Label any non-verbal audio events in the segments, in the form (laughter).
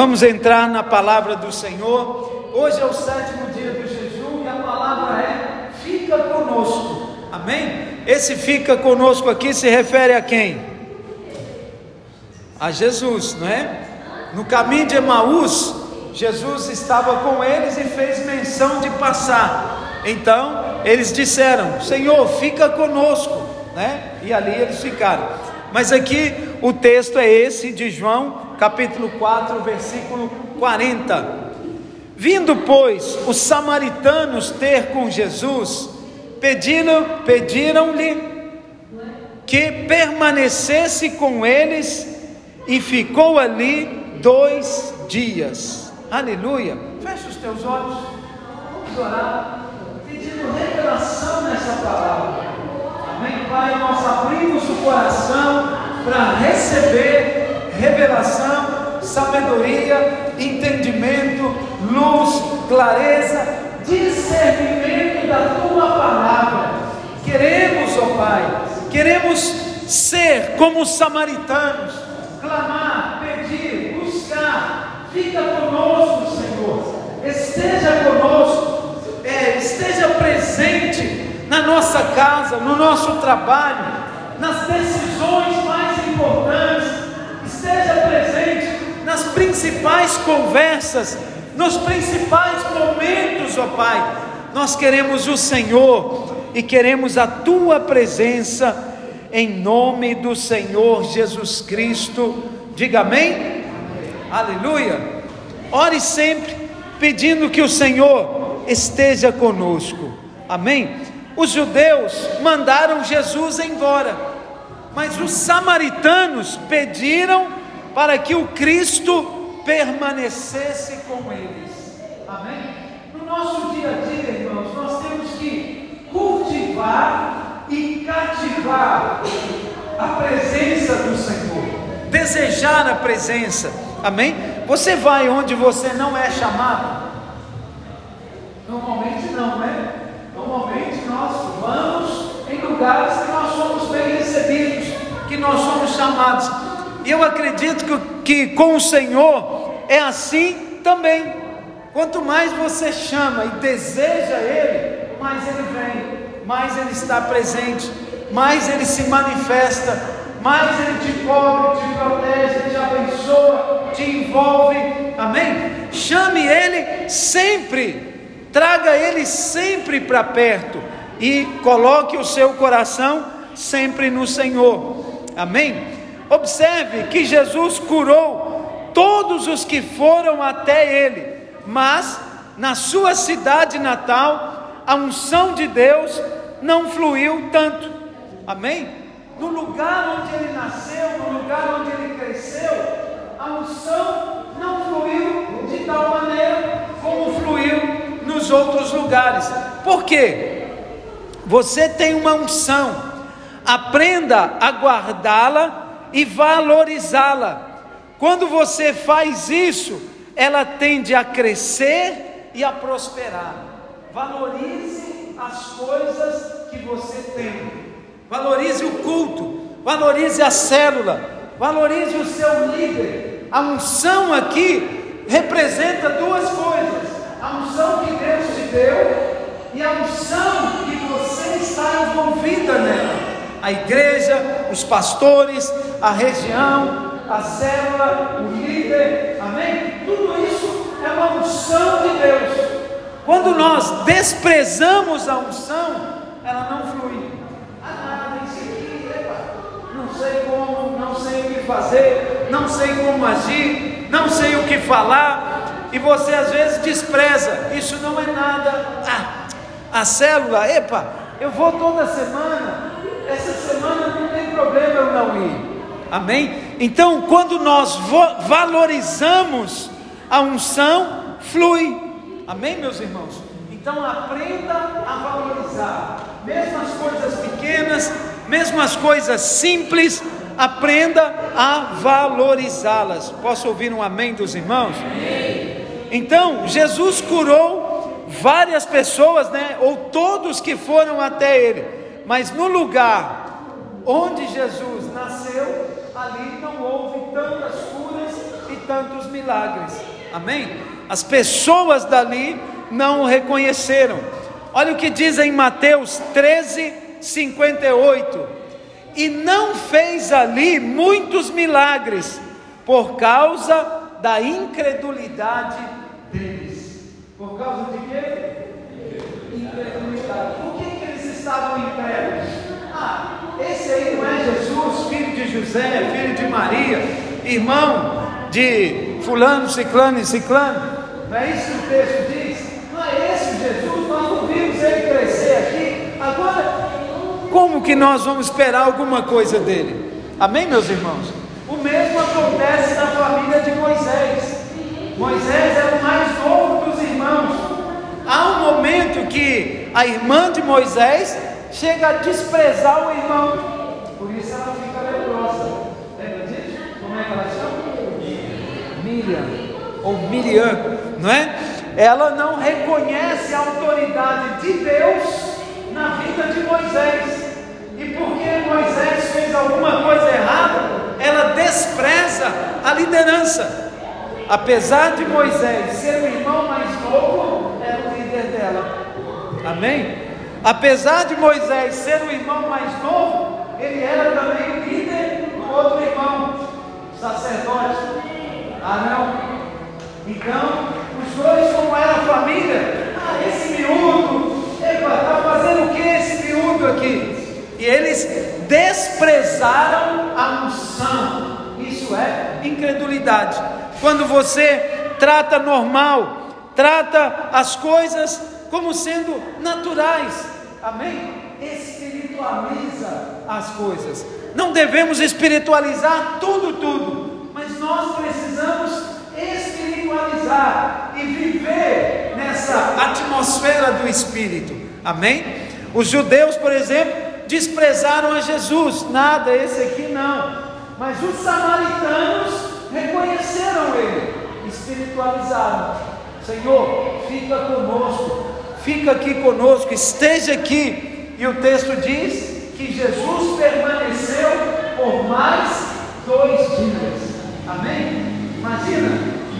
Vamos entrar na palavra do Senhor. Hoje é o sétimo dia do jejum e a palavra é: fica conosco. Amém? Esse fica conosco aqui se refere a quem? A Jesus, não é? No caminho de Emaús, Jesus estava com eles e fez menção de passar. Então, eles disseram: Senhor, fica conosco, né? E ali eles ficaram. Mas aqui o texto é esse de João, capítulo 4, versículo 40. Vindo, pois, os samaritanos ter com Jesus, pediram, pediram-lhe que permanecesse com eles e ficou ali dois dias. Aleluia. Feche os teus olhos. Vamos orar, pedindo revelação nessa palavra. Amém, Pai? Nós abrimos o coração para receber revelação, sabedoria, entendimento, luz, clareza, discernimento da tua palavra. Queremos, ó Pai, queremos ser como os samaritanos, clamar, pedir, buscar. Fica conosco, Senhor. Esteja conosco, é, esteja presente na nossa casa, no nosso trabalho, nas decisões mais importantes, principais conversas, nos principais momentos, ó Pai. Nós queremos o Senhor e queremos a tua presença em nome do Senhor Jesus Cristo. Diga amém. Aleluia. Ore sempre pedindo que o Senhor esteja conosco. Amém. Os judeus mandaram Jesus embora, mas os samaritanos pediram para que o Cristo permanecesse com eles. Amém? No nosso dia a dia, irmãos, nós temos que cultivar e cativar a presença do Senhor, desejar a presença. Amém? Você vai onde você não é chamado? Normalmente não, né? Normalmente nós vamos em lugares que nós somos bem recebidos, que nós somos chamados. E eu acredito que, que com o Senhor é assim também. Quanto mais você chama e deseja Ele, mais Ele vem, mais Ele está presente, mais Ele se manifesta, mais Ele te cobre, te protege, te abençoa, te envolve. Amém? Chame Ele sempre traga ele sempre para perto e coloque o seu coração sempre no Senhor. Amém? Observe que Jesus curou todos os que foram até ele, mas na sua cidade natal, a unção de Deus não fluiu tanto. Amém? No lugar onde ele nasceu, no lugar onde ele cresceu, a unção não fluiu de tal maneira como fluiu nos outros lugares. Por quê? Você tem uma unção, aprenda a guardá-la e valorizá-la. Quando você faz isso, ela tende a crescer e a prosperar. Valorize as coisas que você tem. Valorize o culto, valorize a célula, valorize o seu líder. A unção aqui representa duas coisas a unção que Deus te deu e a unção que você está envolvida nela. A igreja, os pastores, a região, a célula, o líder, amém? Tudo isso é uma unção de Deus. Quando nós desprezamos a unção, ela não flui. Ah, aqui, epa, não sei como, não sei o que fazer, não sei como agir, não sei o que falar, e você às vezes despreza, isso não é nada. Ah, a célula, epa, eu vou toda semana, semana não tem problema eu não ir. Amém? Então, quando nós valorizamos a unção, flui. Amém, meus irmãos? Então, aprenda a valorizar, mesmo as coisas pequenas, mesmo as coisas simples, aprenda a valorizá-las. Posso ouvir um amém dos irmãos? Amém. Então, Jesus curou várias pessoas, né? Ou todos que foram até ele. Mas no lugar onde Jesus nasceu, ali não houve tantas curas e tantos milagres. Amém? As pessoas dali não o reconheceram. Olha o que diz em Mateus 13, 58. E não fez ali muitos milagres, por causa da incredulidade deles. Por causa de quê? Incredulidade. Por que, que eles estavam incrédulos? Ah, esse aí não é Jesus, filho de José, filho de Maria, irmão de fulano, ciclano e ciclano. Não é isso que o texto diz? Não é esse Jesus, nós não vimos ele crescer aqui. Agora, como que nós vamos esperar alguma coisa dele? Amém, meus irmãos? O mesmo acontece na família de Moisés. Moisés era o mais novo dos irmãos. Há um momento que a irmã de Moisés chega a desprezar o irmão. Por isso ela fica leprosa. Lembra disso? Como é que ela chama? Miriam. Ou Miriam, não é? Ela não reconhece a autoridade de Deus na vida de Moisés. E porque Moisés fez alguma coisa errada, ela despreza a liderança. Apesar de Moisés ser o irmão mais novo, era o líder dela. Amém? Apesar de Moisés ser o irmão mais novo, ele era também o líder do outro irmão, sacerdote, Arão. Então, os dois, como era família, ah, esse miúdo, está fazendo o que esse miúdo aqui? E eles desprezaram a unção. Isso é incredulidade. Quando você trata normal, trata as coisas como sendo naturais. Amém? Espiritualiza as coisas. Não devemos espiritualizar tudo, tudo, mas nós precisamos espiritualizar e viver nessa atmosfera do Espírito. Amém? Os judeus, por exemplo, desprezaram a Jesus, nada, esse aqui não. Mas os samaritanos reconheceram ele, espiritualizaram. Senhor, fica conosco, fica aqui conosco, esteja aqui. E o texto diz que Jesus permaneceu por mais dois dias. Amém? Imagina,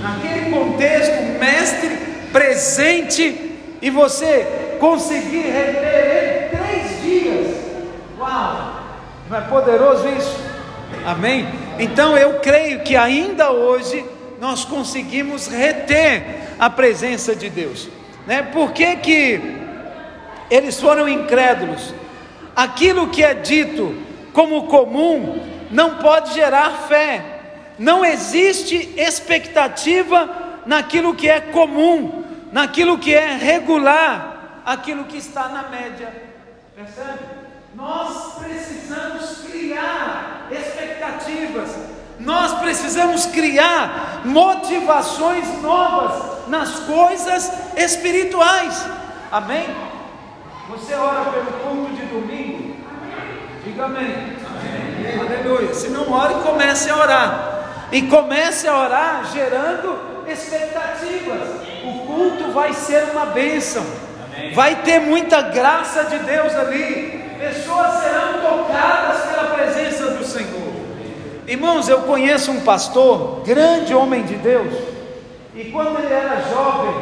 naquele contexto, mestre presente e você conseguir reter ele três dias. Uau! Não é poderoso isso? Amém? Então eu creio que ainda hoje nós conseguimos reter a presença de Deus. Né? Por que, que eles foram incrédulos? Aquilo que é dito como comum não pode gerar fé. Não existe expectativa naquilo que é comum, naquilo que é regular, aquilo que está na média. Percebe? Nós precisamos criar expectativas, nós precisamos criar motivações novas nas coisas espirituais. Amém? Você ora pelo culto de domingo? Diga amém. amém. Aleluia. Se não ora, comece a orar. E comece a orar gerando expectativas. O culto vai ser uma bênção. Vai ter muita graça de Deus ali pessoas serão tocadas pela presença do Senhor. Irmãos, eu conheço um pastor, grande homem de Deus, e quando ele era jovem,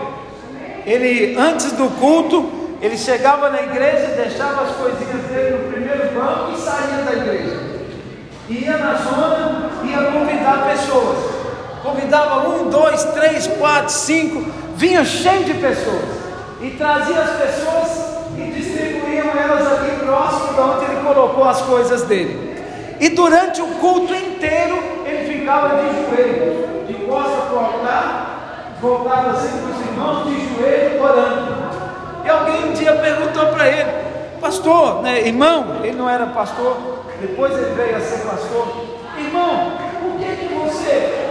ele antes do culto, ele chegava na igreja, deixava as coisinhas dele no primeiro banco e saía da igreja. Ia na zona, ia convidar pessoas. Convidava um, dois, três, quatro, cinco, vinha cheio de pessoas e trazia as pessoas e distribuíam elas ali próximo de onde ele colocou as coisas dele. E durante o culto inteiro ele ficava de joelho, de costa para o voltado assim para os irmãos, de joelho, orando. E alguém um dia perguntou para ele, pastor, né, irmão, ele não era pastor, depois ele veio a ser pastor. Irmão, por que, que você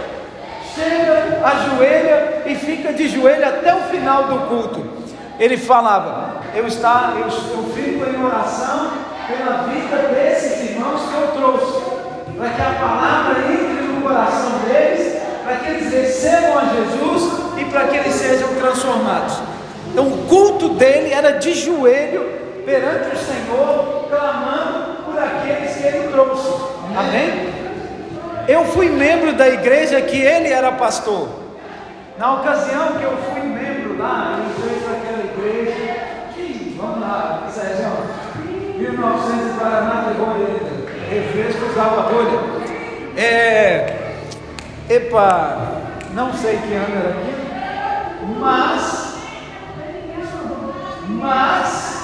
chega, ajoelha e fica de joelho até o final do culto? Ele falava, eu, está, eu, eu fico em oração pela vida desses irmãos que eu trouxe, para que a palavra entre no coração deles, para que eles recebam a Jesus e para que eles sejam transformados. Então o culto dele era de joelho perante o Senhor, clamando por aqueles que ele trouxe. Amém? Eu fui membro da igreja que ele era pastor. Na ocasião que eu fui membro lá, ele veio para aquela igreja. Que, vamos lá, Sérgio, 1900 Paraná de rolha, refresco usava rolha. É, epa, não sei que ano era aqui, mas, mas,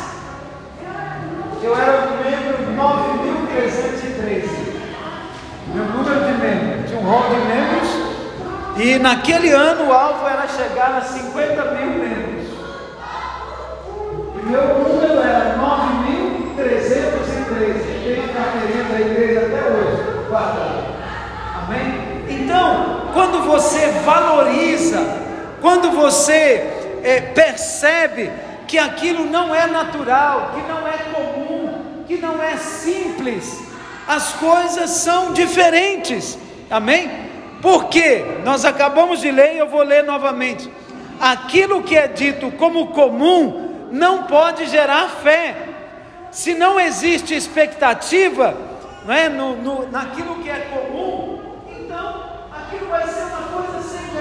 eu era membro 9313 meu número de membros, tinha um rol de membros, e naquele ano o alvo era chegar a 50 mil membros. E meu número era 9.313. Tenho a carteirinha da igreja até hoje, guardada. Amém? Então, quando você valoriza, quando você é, percebe que aquilo não é natural, que não é comum, que não é simples, as coisas são diferentes, amém? Porque nós acabamos de ler e eu vou ler novamente. Aquilo que é dito como comum não pode gerar fé. Se não existe expectativa, não é, no, no, naquilo que é comum, então aquilo vai ser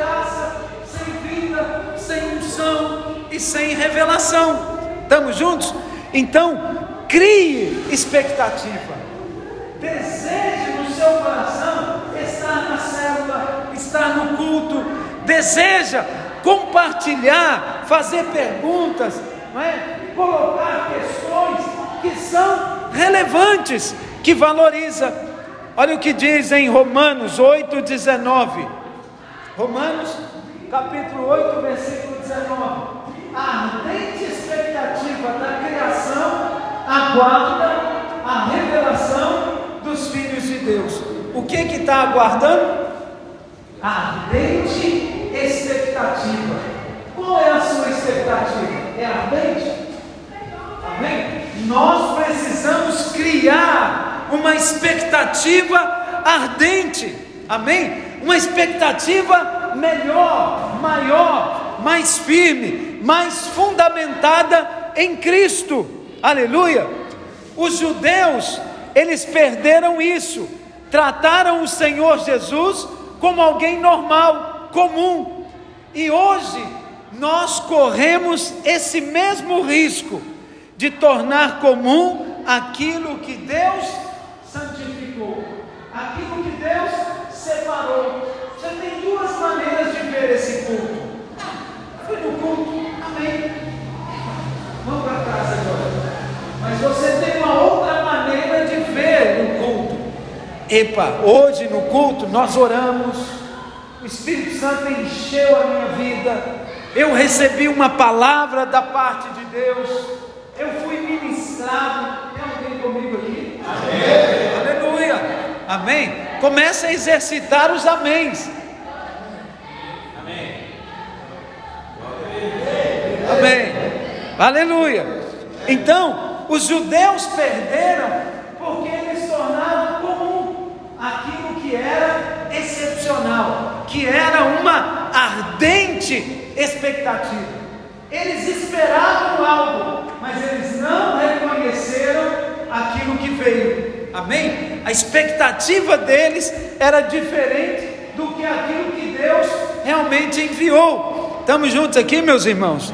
graça, sem vida, sem unção e sem revelação. Estamos juntos? Então, crie expectativa. Deseje no seu coração estar na célula, estar no culto, deseja compartilhar, fazer perguntas, não é? colocar questões que são relevantes, que valoriza. Olha o que diz em Romanos 8,19. Romanos, capítulo 8, versículo 19. A ardente expectativa da criação aguarda a revelação dos filhos de Deus. O que que está aguardando? Ardente expectativa. Qual é a sua expectativa? É ardente? Amém? Nós precisamos criar uma expectativa ardente. Amém? Uma expectativa melhor, maior, mais firme, mais fundamentada em Cristo. Aleluia. Os judeus eles perderam isso, trataram o Senhor Jesus como alguém normal, comum, e hoje nós corremos esse mesmo risco de tornar comum aquilo que Deus santificou, aquilo que Deus separou. Você tem duas maneiras de ver esse culto. Fui no culto, amém. Vamos para casa agora. Mas você tem uma outra maneira de ver no culto. Epa, hoje no culto nós oramos, o Espírito Santo encheu a minha vida, eu recebi uma palavra da parte de Deus, eu fui ministrado. Tem alguém comigo aqui? Amém. Aleluia. Amém. Começa a exercitar os améns. Amém. Amém. Aleluia. Então, os judeus perderam porque eles tornaram comum aquilo que era excepcional, que era uma ardente expectativa. Eles esperavam algo, mas eles não reconheceram aquilo que veio. Amém? A expectativa deles era diferente do que aquilo que Deus realmente enviou. Estamos juntos aqui, meus irmãos?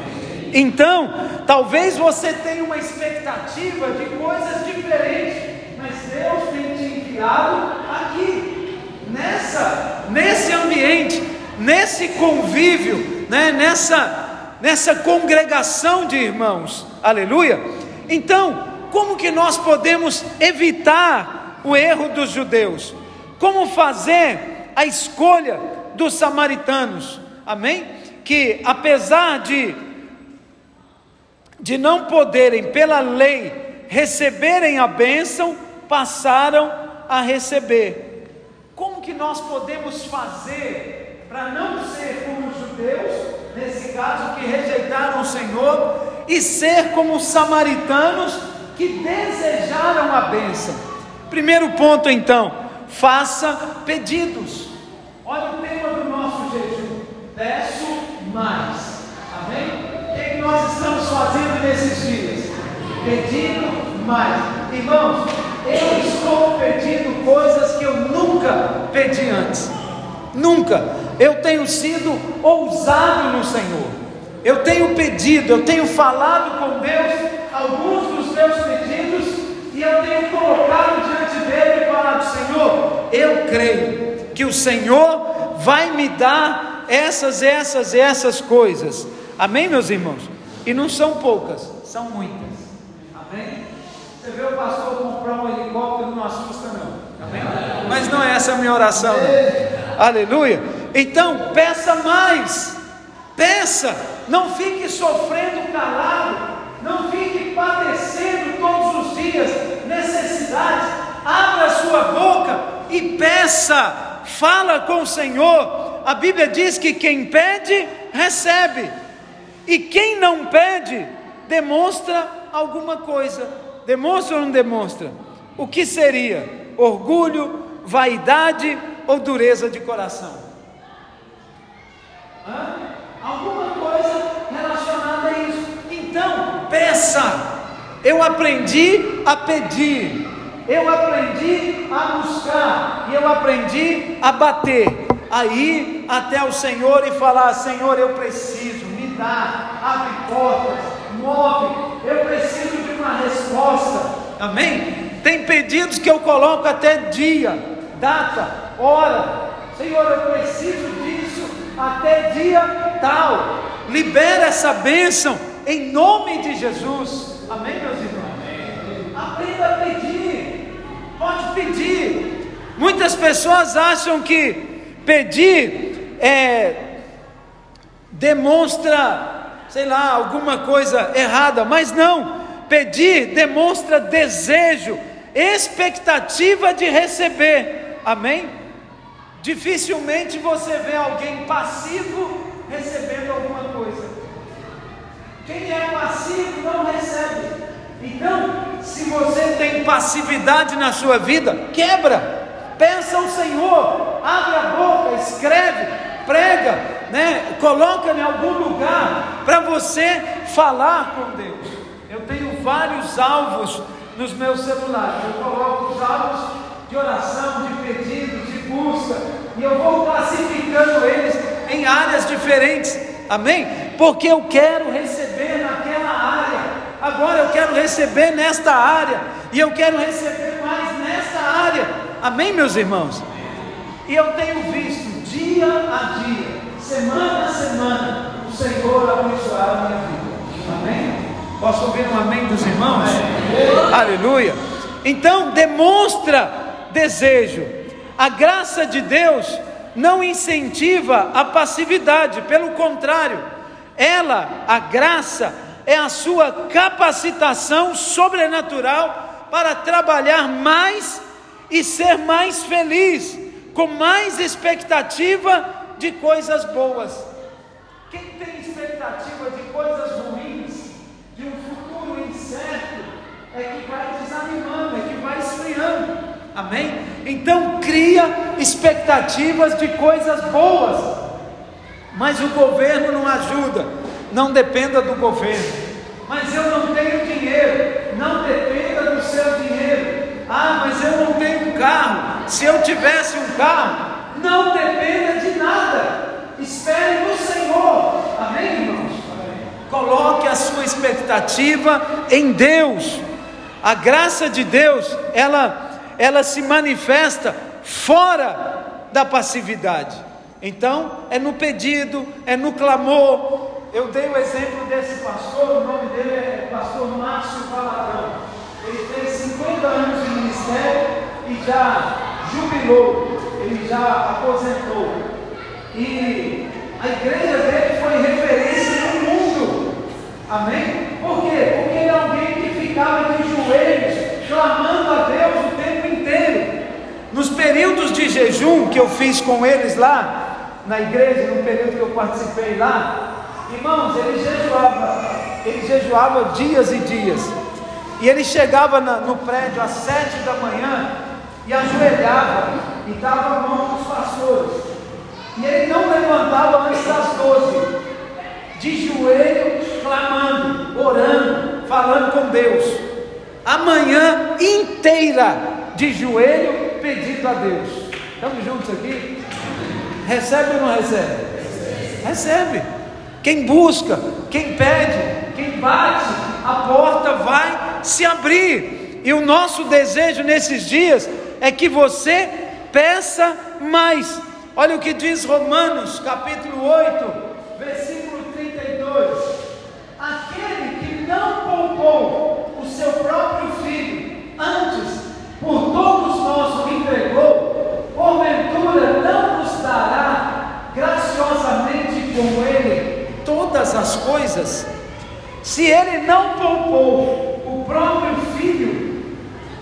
Então, talvez você tenha uma expectativa de coisas diferentes, mas Deus tem te enviado aqui, nessa, nesse ambiente, nesse convívio, né, nessa, nessa congregação de irmãos. Aleluia. Então, como que nós podemos evitar o erro dos judeus? Como fazer a escolha dos samaritanos? Amém? Que apesar de de não poderem, pela lei, receberem a bênção, passaram a receber. Como que nós podemos fazer para não ser como os judeus, nesse caso, que rejeitaram o Senhor, e ser como os samaritanos que desejaram a bênção? Primeiro ponto, então, faça pedidos. Olha o tema do nosso jejum: peço mais. Amém? nós estamos fazendo nesses dias? Pedindo mais. Irmãos, eu estou pedindo coisas que eu nunca pedi antes. Nunca. Eu tenho sido ousado no Senhor. Eu tenho pedido, eu tenho falado com Deus alguns dos e eu tenho colocado diante dele e falado: Senhor, eu creio que o Senhor vai me dar essas, essas, essas coisas. Amém, meus irmãos? E não são poucas, são muitas. Amém? Você vê o pastor comprar um helicóptero, não assusta, não. Amém? Mas não é essa a minha oração, não. Aleluia. Então, peça mais. Peça. Não fique sofrendo calado. Não fique padecendo todos os dias necessidades. Abra sua boca e peça. Fala com o Senhor. A Bíblia diz que quem pede, recebe. E quem não pede, demonstra alguma coisa Demonstra ou não demonstra? O que seria? Orgulho, vaidade ou dureza de coração? Hã? Alguma Eu aprendi a pedir. Eu aprendi a buscar. E eu aprendi a bater. Aí até o Senhor e falar: Senhor, eu preciso, me dá, abre portas move, eu preciso de uma resposta, amém? Tem pedidos que eu coloco até dia, data, hora, Senhor, eu preciso disso até dia tal, libera essa bênção em nome de Jesus, amém, meus irmãos? Aprenda a pedir, pode pedir. Muitas pessoas acham que pedir é, demonstra sei lá, alguma coisa errada, mas não. Pedir demonstra desejo, expectativa de receber. Amém? Dificilmente você vê alguém passivo recebendo alguma. Quem é passivo não recebe. Então, se você tem passividade na sua vida, quebra. Peça ao Senhor, abre a boca, escreve, prega, né? Coloca em algum lugar para você falar com Deus. Eu tenho vários alvos nos meus celulares. Eu coloco os alvos de oração, de pedidos, de busca, e eu vou classificando eles em áreas diferentes. Amém? Porque eu quero receber. Agora eu quero receber nesta área e eu quero receber mais nesta área. Amém, meus irmãos? E eu tenho visto dia a dia, semana a semana, o Senhor abençoar a minha vida. Amém? Posso ouvir um amém dos irmãos? Amém. Aleluia. Então, demonstra desejo. A graça de Deus não incentiva a passividade, pelo contrário, ela, a graça, é a sua capacitação sobrenatural para trabalhar mais e ser mais feliz com mais expectativa de coisas boas. Quem tem expectativa de coisas ruins, de um futuro incerto, é que vai desanimando, é que vai esfriando. Amém? Então cria expectativas de coisas boas. Mas o governo não ajuda. Não dependa do governo. Mas eu não tenho dinheiro. Não dependa do seu dinheiro. Ah, mas eu não tenho carro. Se eu tivesse um carro, não dependa de nada. Espere no Senhor. Amém, irmãos? Amém. Coloque a sua expectativa em Deus. A graça de Deus, ela, ela se manifesta fora da passividade. Então, é no pedido, é no clamor. Eu dei o exemplo desse pastor, o nome dele é pastor Márcio Valadão. Ele fez 50 anos de ministério e já jubilou, ele já aposentou. E a igreja dele foi referência no mundo. Amém? Por quê? Porque ele é alguém que ficava de joelhos, clamando a Deus o tempo inteiro. Nos períodos de jejum que eu fiz com eles lá, na igreja, no período que eu participei lá, irmãos, ele jejuava, ele jejuava dias e dias. E ele chegava na, no prédio às sete da manhã e ajoelhava e dava a mão para os pastores. E ele não levantava antes das doze, de joelho, clamando, orando, falando com Deus. A manhã inteira de joelho pedindo a Deus. Estamos juntos aqui? Recebe ou não recebe? Recebe. Quem busca, quem pede, quem bate, a porta vai se abrir. E o nosso desejo nesses dias é que você peça mais. Olha o que diz Romanos, capítulo 8, versículo 32. Aquele que não poupou o seu próprio filho, antes por todos nós o entregou, porventura não nos dará graciosamente com ele todas as coisas? Se ele não poupou o próprio filho,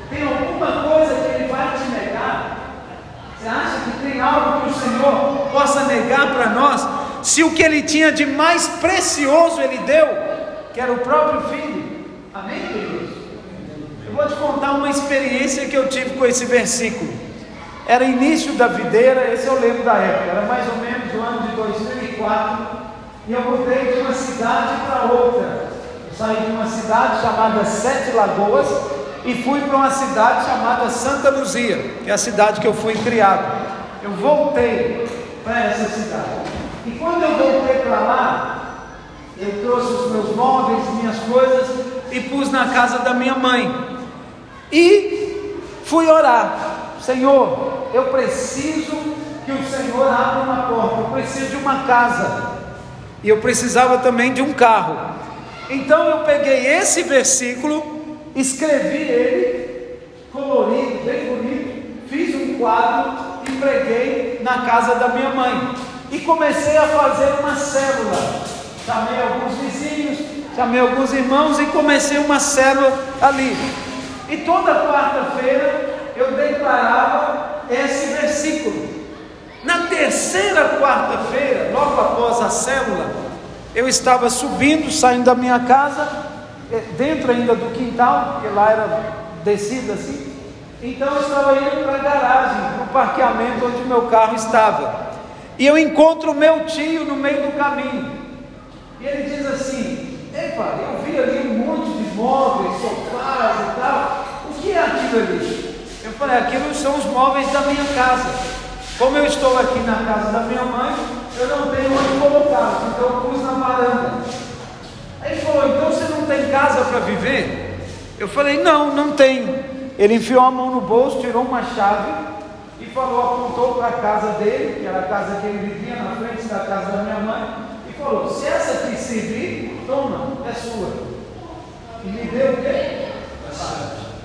tem alguma coisa que ele vai te negar? Você acha que tem algo que o Senhor possa negar para nós? Se o que ele tinha de mais precioso ele deu, que era o próprio filho. Amém, queridos? Eu vou te contar uma experiência que eu tive com esse versículo. Era início da videira, esse eu lembro da época, era mais ou menos o ano de 2004, e eu mudei de uma cidade para outra. Eu saí de uma cidade chamada Sete Lagoas e fui para uma cidade chamada Santa Luzia, que é a cidade que eu fui criado. Eu voltei para essa cidade. E quando eu voltei para lá, eu trouxe os meus móveis, minhas coisas e pus na casa da minha mãe. E fui orar, Senhor, eu preciso que o Senhor abra uma porta, eu preciso de uma casa, e eu precisava também de um carro. Então eu peguei esse versículo, escrevi ele, colorido, bem bonito, fiz um quadro e preguei na casa da minha mãe. E comecei a fazer uma célula. Chamei alguns vizinhos, chamei alguns irmãos e comecei uma célula ali. E toda quarta-feira eu declarava esse versículo. Na terceira quarta-feira, logo após a célula, eu estava subindo, saindo da minha casa, eh, dentro ainda do quintal, porque lá era descida assim. Então eu estava indo para a garagem, para o parqueamento onde meu carro estava. E eu encontro o meu tio no meio do caminho. E ele diz assim: Epa, eu vi ali um monte de móveis, sofás e tal. O que é aquilo ali? Eu falei: aquilo são os móveis da minha casa. Como eu estou aqui na casa da minha mãe, eu não tenho onde colocá-los, então eu pus na varanda. Aí ele falou: então você não tem casa para viver? Eu falei: não, não tenho. Ele enfiou a mão no bolso, tirou uma chave e falou, apontou para a casa dele, que era a casa que ele vivia na frente da casa da minha mãe, e falou: se essa aqui servir, toma, é sua. E me deu o quê?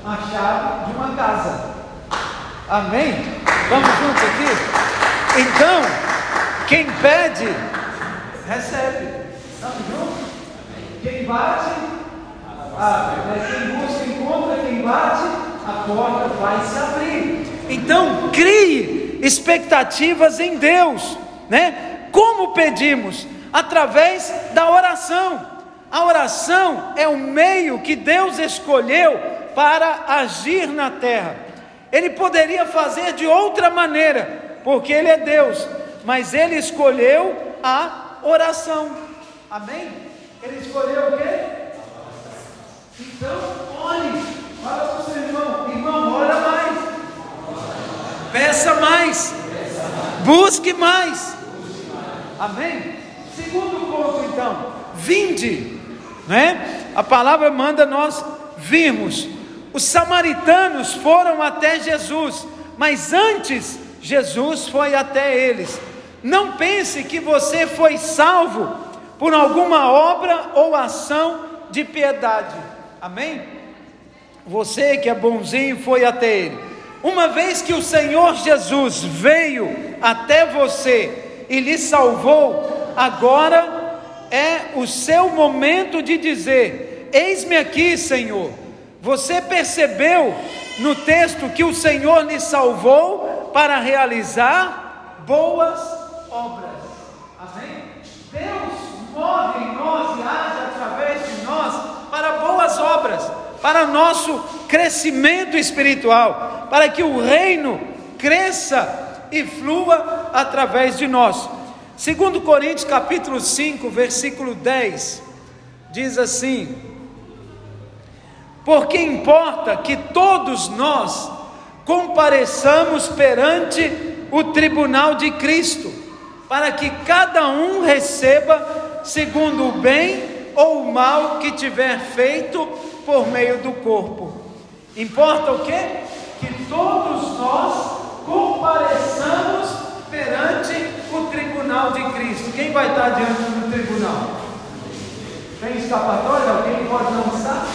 A chave de uma casa. Amém? Vamos juntos aqui? Então, quem pede, recebe. Estamos juntos? Quem bate, abre. Né? Quem busca, encontra. Quem bate, a porta vai se abrir. Então, crie expectativas em Deus, né? Como pedimos? Através da oração. A oração é o meio que Deus escolheu para agir na terra. Ele poderia fazer de outra maneira, porque Ele é Deus, mas Ele escolheu a oração. Amém? Ele escolheu o quê? Então, ore, fala para o seu irmão, irmão, ora mais, peça mais, busque mais. Amém? Segundo ponto, então, vinde, né? A palavra manda nós virmos. Os samaritanos foram até Jesus, mas antes Jesus foi até eles. Não pense que você foi salvo por alguma obra ou ação de piedade. Amém? Você que é bonzinho foi até ele. Uma vez que o Senhor Jesus veio até você e lhe salvou, agora é o seu momento de dizer: Eis-me aqui, Senhor. Você percebeu no texto que o Senhor lhe salvou para realizar boas obras. Amém? Deus move em nós e age através de nós para boas obras, para nosso crescimento espiritual, para que o reino cresça e flua através de nós. Segundo Coríntios capítulo 5, versículo 10, diz assim: Porque importa que todos nós compareçamos perante o tribunal de Cristo, para que cada um receba segundo o bem ou o mal que tiver feito por meio do corpo. Importa o que? Que todos nós compareçamos perante o tribunal de Cristo. Quem vai estar diante do tribunal? Tem escapatória? Alguém pode não estar?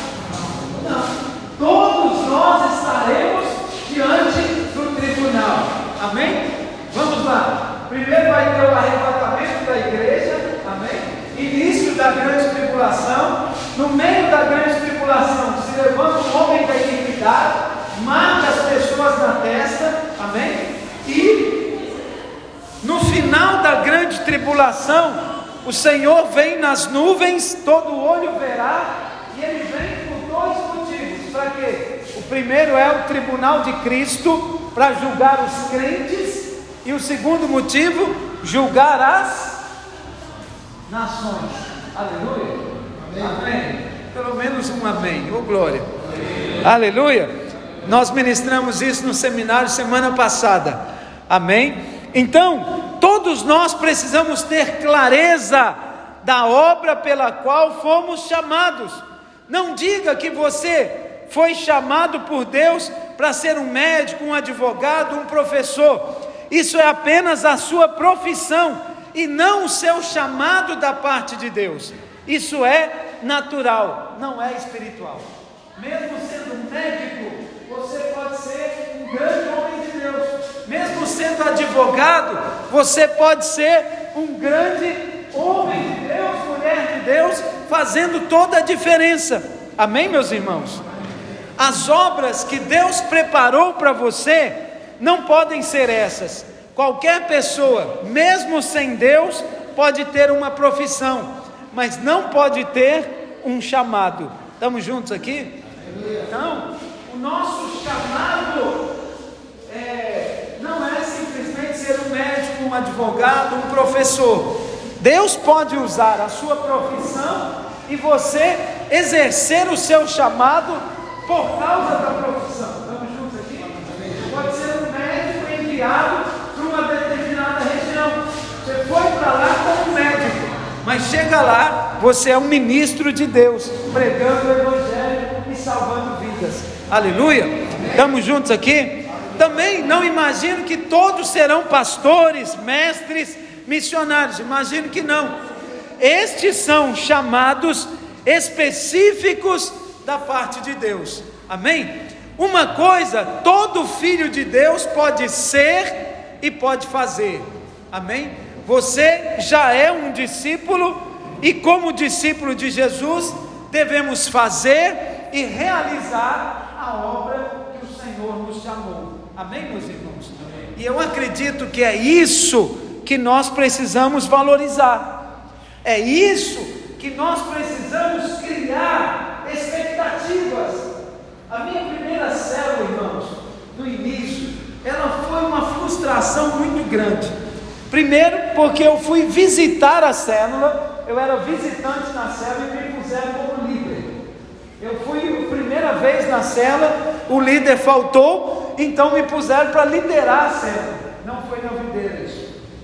Não. Todos nós estaremos diante do tribunal. Amém? Vamos lá. Primeiro vai ter o arrebatamento da igreja. Amém? Início da grande tribulação. No meio da grande tribulação se levanta o homem da iniquidade, mata as pessoas na testa. Amém? E no final da grande tribulação, o Senhor vem nas nuvens, todo olho verá, e ele vem dois motivos. Para quê? O primeiro é o tribunal de Cristo para julgar os crentes, e o segundo motivo, julgar as nações. Aleluia. Amém. amém. Pelo menos um amém. Ô oh, glória. Amém. Aleluia. Nós ministramos isso no seminário semana passada. Amém. Então, todos nós precisamos ter clareza da obra pela qual fomos chamados. Não diga que você foi chamado por Deus para ser um médico, um advogado, um professor. Isso é apenas a sua profissão e não o seu chamado da parte de Deus. Isso é natural, não é espiritual. Mesmo sendo médico, você pode ser um grande homem de Deus. Mesmo sendo advogado, você pode ser um grande homem de Deus, fazendo toda a diferença. Amém, meus irmãos? As obras que Deus preparou para você não podem ser essas. Qualquer pessoa, mesmo sem Deus, pode ter uma profissão, mas não pode ter um chamado. Estamos juntos aqui? Então, o nosso chamado é, não é simplesmente ser um médico, um advogado, um professor. Deus pode usar a sua profissão e você exercer o seu chamado por causa da profissão. Estamos juntos aqui? Pode ser um médico enviado para uma determinada região. Você foi para lá como médico, mas chega lá, você é um ministro de Deus, pregando o Evangelho e salvando vidas. Aleluia? Estamos juntos aqui? Também não imagino que todos serão pastores, mestres, missionários. Imagino que não. Estes são chamados específicos da parte de Deus. Amém? Uma coisa, todo filho de Deus pode ser e pode fazer. Amém? Você já é um discípulo e como discípulo de Jesus, devemos fazer e realizar a obra que o Senhor nos chamou. Amém, meus irmãos? Amém. E eu acredito que é isso que nós precisamos valorizar. É isso que nós precisamos criar expectativas. A minha primeira célula, irmãos, no início, ela foi uma frustração muito grande. Primeiro, porque eu fui visitar a célula, eu era visitante na célula e me puseram como líder. Eu fui a primeira vez na célula, o líder faltou, então me puseram para liderar a célula. Não foi novidade.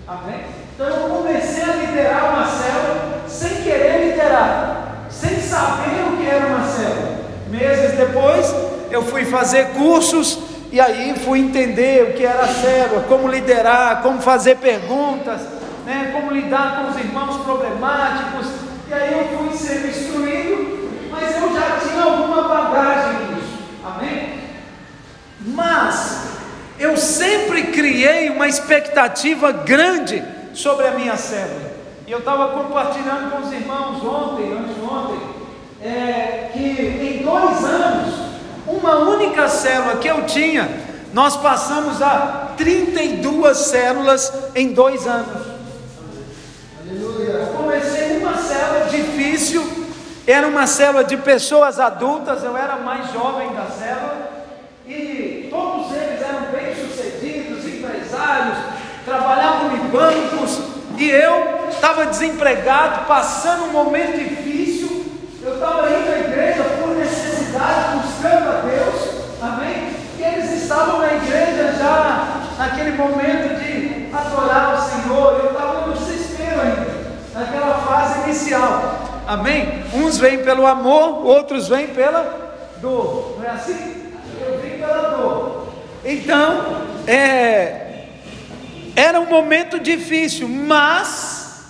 Amém? Então eu comecei a liderar uma célula sem querer liderar sem saber o que era uma célula. Meses depois, eu fui fazer cursos e aí fui entender o que era a célula, como liderar, como fazer perguntas, né, como lidar com os irmãos problemáticos. E aí eu fui sendo instruído, mas eu já tinha alguma bagagem nisso. Amém? Mas eu sempre criei uma expectativa grande sobre a minha célula. E eu estava compartilhando com os irmãos ontem, anteontem, é, que em dois anos, uma única célula que eu tinha, nós passamos a 32 células em dois anos. Aleluia. Eu comecei uma célula difícil, era uma célula de pessoas adultas, eu era mais jovem da célula, e todos eles eram bem sucedidos, empresários, trabalhavam em bancos, e eu estava desempregado, passando um momento difícil. Eu estava indo à igreja por necessidade, buscando a Deus. Amém? E eles estavam na igreja naquele momento de adorar o Senhor, eu estava no desespero ainda, naquela fase inicial. Amém? Uns vêm pelo amor, outros vêm pela dor. Não é assim? Eu vim pela dor. Então, é, era um momento difícil, mas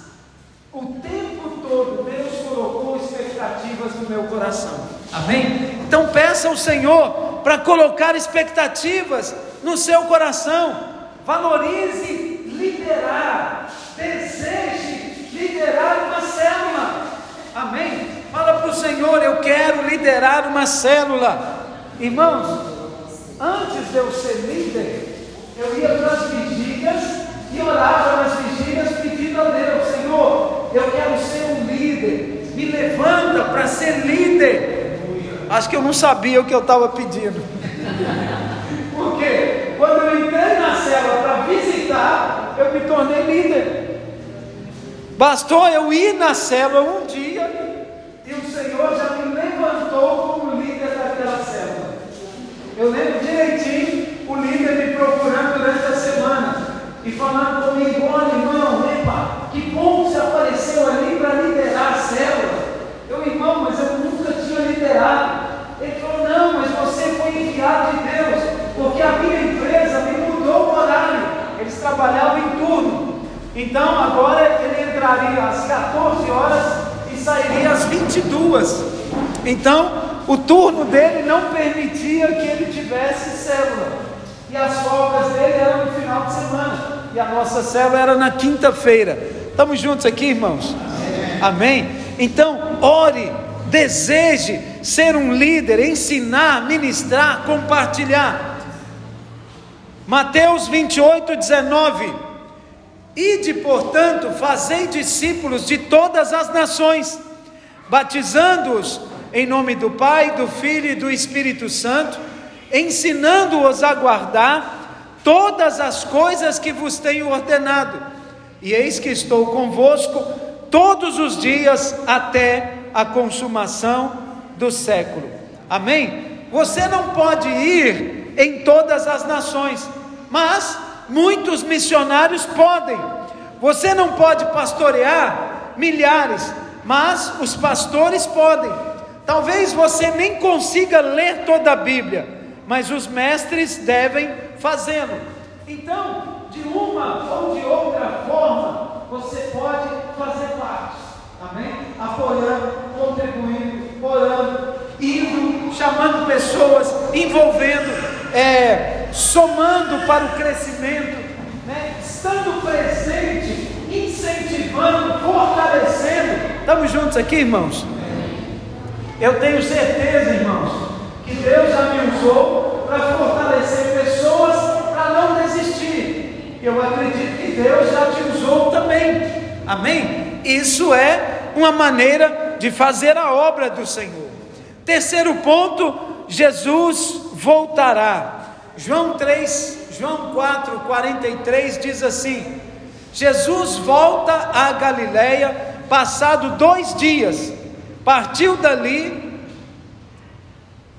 o tempo todo Deus colocou expectativas no meu coração. Amém? Então peça ao Senhor para colocar expectativas no seu coração. Valorize liderar, deseje liderar uma célula. Amém? Fala para o Senhor, eu quero liderar uma célula. Irmãos, antes de eu ser líder, eu ia vigílias orava nas vigílias pedindo a Deus, Senhor, eu quero ser um líder, me levanta para ser líder. Acho que eu não sabia o que eu estava pedindo. (laughs) Porque quando eu entrei na célula para visitar, eu me tornei líder. Bastou eu ir na célula um dia e o Senhor já me levantou como líder daquela célula. Eu lembro direitinho o líder me procurando durante a semana e falando comigo: olha, irmão, epa, que bom que você apareceu ali para liderar a célula. Eu, irmão, mas eu nunca Ele falou: Não, mas você foi enviado de Deus, porque a minha empresa me mudou o horário. Eles trabalhavam em turno. Então agora ele entraria às 14 horas e sairia às 22. Então o turno dele não permitia que ele tivesse célula. E as folgas dele eram no final de semana. E a nossa célula era na quinta-feira. Estamos juntos aqui, irmãos? Amém? Então, ore deseje ser um líder, ensinar, ministrar, compartilhar. Mateus 28, 19. Ide, portanto, fazei discípulos de todas as nações, batizando-os em nome do Pai, do Filho e do Espírito Santo, ensinando-os a guardar todas as coisas que vos tenho ordenado. E eis que estou convosco todos os dias até a consumação do século. Amém? Você não pode ir em todas as nações, mas muitos missionários podem. Você não pode pastorear milhares, mas os pastores podem. Talvez você nem consiga ler toda a Bíblia, mas os mestres devem fazê-lo. Então, de uma ou de outra forma, você pode fazer parte. Amém? Apoiando, orando, indo, chamando pessoas, envolvendo, é, somando para o crescimento, né? estando presente, incentivando, fortalecendo. Estamos juntos aqui, irmãos? Eu tenho certeza, irmãos, que Deus já me usou para fortalecer pessoas para não desistir. Eu acredito que Deus já te usou também. Amém? Isso é uma maneira de fazer a obra do Senhor. Terceiro ponto, Jesus voltará. João 3, João 4, 43 diz assim: Jesus volta a Galiléia, passado dois dias, partiu dali,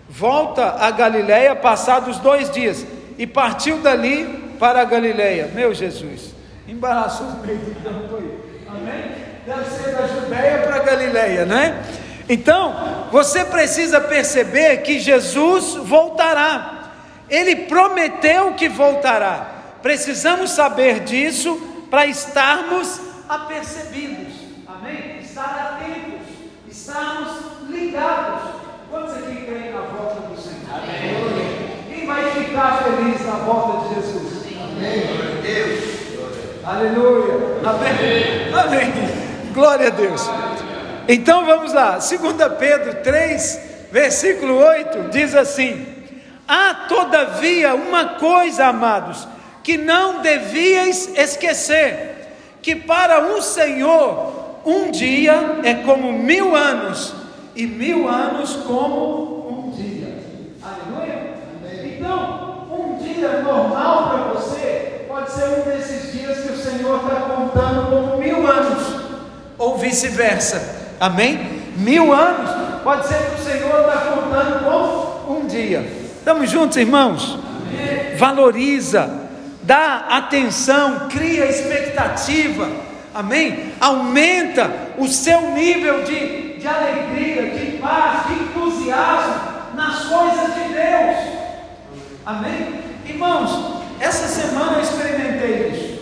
volta a Galiléia, passados dois dias, e partiu dali para a Galiléia. Meu Jesus, embaraçou o meio do campo aí. Amém? Deve ser da Judéia para Galiléia, né? Então, você precisa perceber que Jesus voltará. Ele prometeu que voltará. Precisamos saber disso para estarmos apercebidos. Amém? Estar atentos, estarmos ligados. Quantos aqui creem na volta do Senhor? Amém. Quem vai ficar feliz na volta de Jesus? Amém. Deus. Aleluia. Amém. Amém. Glória a Deus. Então vamos lá, 2 Pedro 3, versículo 8, diz assim: Há todavia uma coisa, amados, que não devíeis esquecer: que para um Senhor um dia é como mil anos, e mil anos como um dia. Aleluia? Então, um dia normal para você pode ser um desses dias que o Senhor está contando como mil anos ou vice-versa. Amém? Mil anos pode ser que o Senhor está contando com um dia. Estamos juntos, irmãos? Amém. Valoriza, dá atenção, cria expectativa, amém? Aumenta o seu nível de, de alegria, de paz, de entusiasmo nas coisas de Deus, amém? Irmãos, essa semana eu experimentei isso.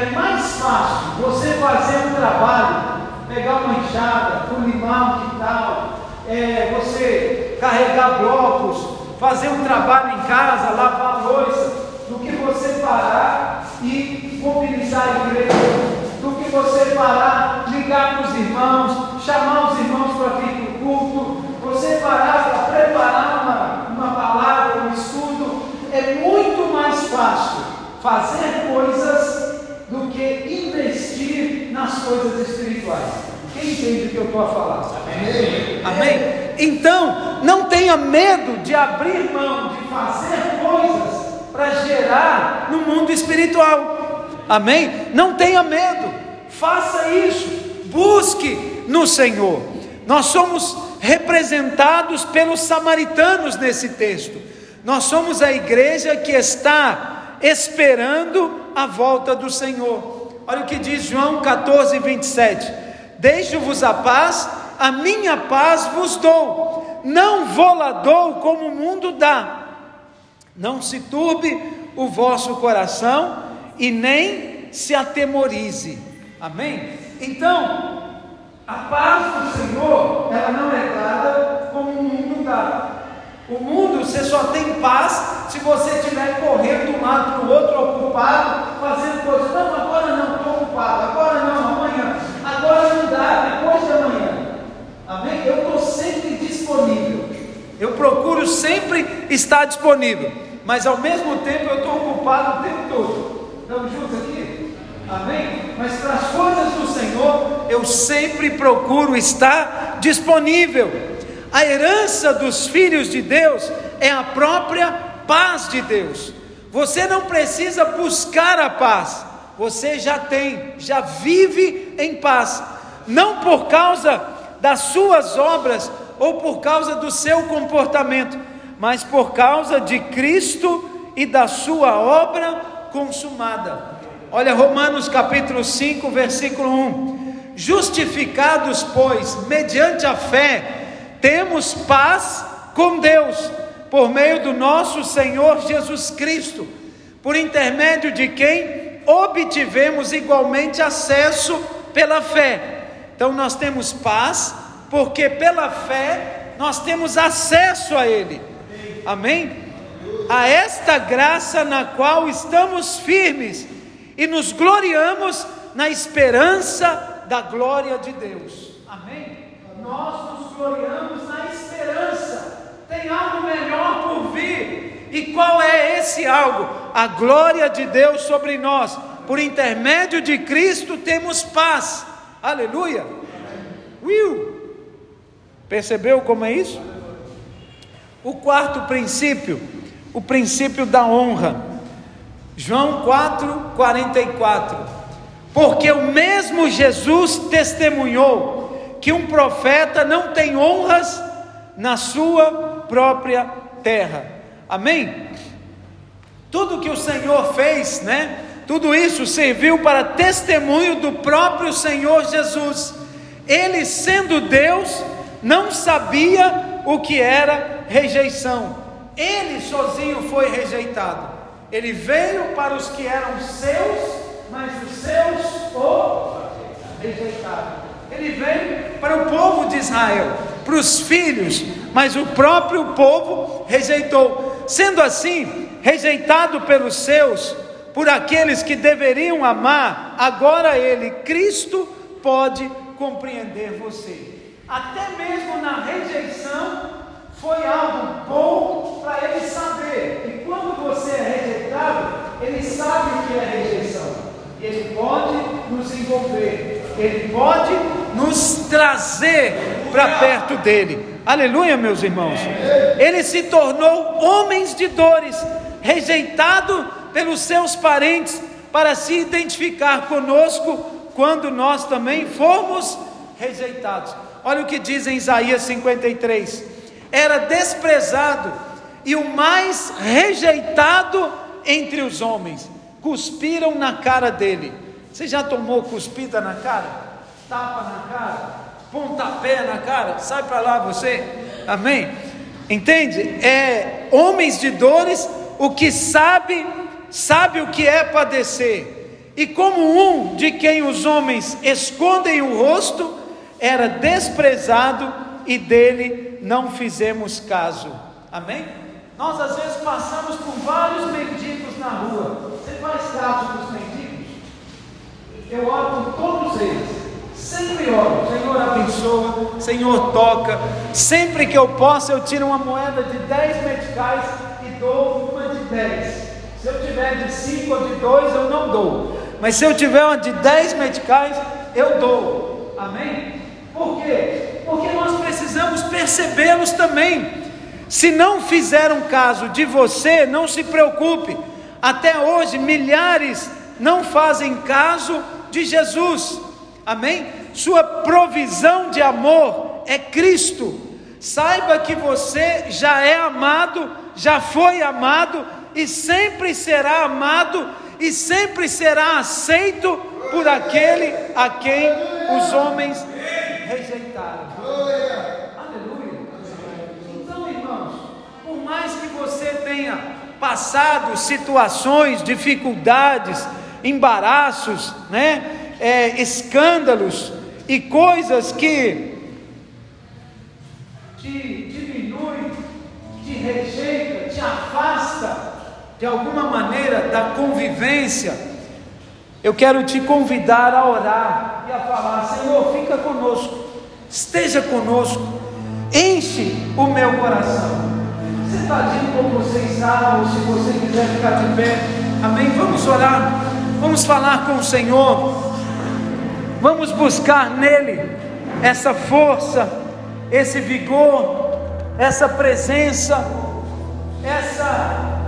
É mais fácil você fazer um trabalho, pegar uma enxada, limar um quintal, é, você carregar blocos, fazer um trabalho em casa, lavar louça, do que você parar e mobilizar a igreja, do que você parar, ligar para os irmãos, chamar os irmãos para vir para o culto, você parar para preparar uma, uma palavra, um estudo, é muito mais fácil fazer coisas do que investir nas coisas espirituais. Quem entende o que eu estou a falar? Amém? Amém? Então, não tenha medo de abrir mão, de fazer coisas para gerar no mundo espiritual. Amém? Não tenha medo, faça isso, busque no Senhor. Nós somos representados pelos samaritanos nesse texto. Nós somos a igreja que está esperando a volta do Senhor. Olha o que diz João 14, 27. Deixo-vos a paz, a minha paz vos dou, não vou dou como o mundo dá. Não se turbe o vosso coração e nem se atemorize. Amém? Então, a paz do Senhor, ela não é dada como o mundo dá. O mundo, você só tem paz se você estiver correndo de um lado para o outro, ocupado, fazendo coisas. Não, agora não, estou ocupado. Agora não, amanhã. Agora não dá, depois de amanhã. Amém? Eu estou sempre disponível. Eu procuro sempre estar disponível mas ao mesmo tempo eu estou ocupado o tempo todo. Estamos juntos aqui? Amém? Mas para as coisas do Senhor, eu sempre procuro estar disponível. A herança dos filhos de Deus é a própria paz de Deus. Você não precisa buscar a paz, você já tem, já vive em paz, não por causa das suas obras ou por causa do seu comportamento, mas por causa de Cristo e da sua obra consumada. Olha Romanos capítulo 5, versículo 1. Justificados, pois, mediante a fé, temos paz com Deus, por meio do nosso Senhor Jesus Cristo, por intermédio de quem obtivemos igualmente acesso pela fé. Então nós temos paz, porque pela fé nós temos acesso a Ele. Amém? A esta graça na qual estamos firmes e nos gloriamos na esperança da glória de Deus. Amém? Nós nos gloriamos na esperança. Tem algo melhor por vir. E qual é esse algo? A glória de Deus sobre nós. Por intermédio de Cristo temos paz. Aleluia. Will. Percebeu como é isso? O quarto princípio, o princípio da honra. João 4, 44. Porque o mesmo Jesus testemunhou que um profeta não tem honras na sua própria terra. Amém? Tudo que o Senhor fez, né? Tudo isso serviu para testemunho do próprio Senhor Jesus. Ele, sendo Deus, não sabia o que era rejeição. Ele sozinho foi rejeitado. Ele veio para os que eram seus, mas os seus o rejeitaram. Ele veio para o povo de Israel, para os filhos, mas o próprio povo rejeitou. Sendo assim, rejeitado pelos seus, por aqueles que deveriam amar, agora ele, Cristo, pode compreender você. Até mesmo na rejeição, foi algo bom para ele saber. E quando você é rejeitado, ele sabe o que é rejeição. Ele pode nos envolver, ele pode nos trazer para perto dele. Aleluia, meus irmãos. Ele se tornou homens de dores, rejeitado pelos seus parentes, para se identificar conosco quando nós também fomos rejeitados. Olha o que diz em Isaías 53 era desprezado e o mais rejeitado entre os homens. cuspiram na cara dele. Você já tomou cuspida na cara? Tapa na cara? Pontapé na cara? Sai para lá você. Amém? Entende? É homens de dores, o que sabe, sabe o que é padecer. E como um de quem os homens escondem o rosto, era desprezado e dele não fizemos caso. Amém? Nós às vezes passamos por vários mendigos na rua. Você faz caso dos mendigos? Eu oro por todos eles. Sempre oro, Senhor abençoa, Senhor toca. Sempre que eu posso, eu tiro uma moeda de 10 meticais e dou uma de 10. Se eu tiver de 5 ou de 2, eu não dou. Mas se eu tiver uma de 10 meticais, eu dou. Amém? Por quê? Porque nós precisamos percebê-los também. Se não fizeram caso de você, não se preocupe. Até hoje, milhares não fazem caso de Jesus. Amém? Sua provisão de amor é Cristo. Saiba que você já é amado, já foi amado e sempre será amado e sempre será aceito por aquele a quem os homens rejeitaram. Aleluia. Então, irmãos, por mais que você tenha passado situações, dificuldades, embaraços, né? é, escândalos e coisas que te diminui, te rejeita, te afasta de alguma maneira da convivência, eu quero te convidar a orar e a falar: Senhor, fica conosco, esteja conosco, enche o meu coração. Sentadinho como você está, ou se você quiser ficar de pé, amém? Vamos orar, vamos falar com o Senhor. Vamos buscar nele essa força, esse vigor, essa presença, essa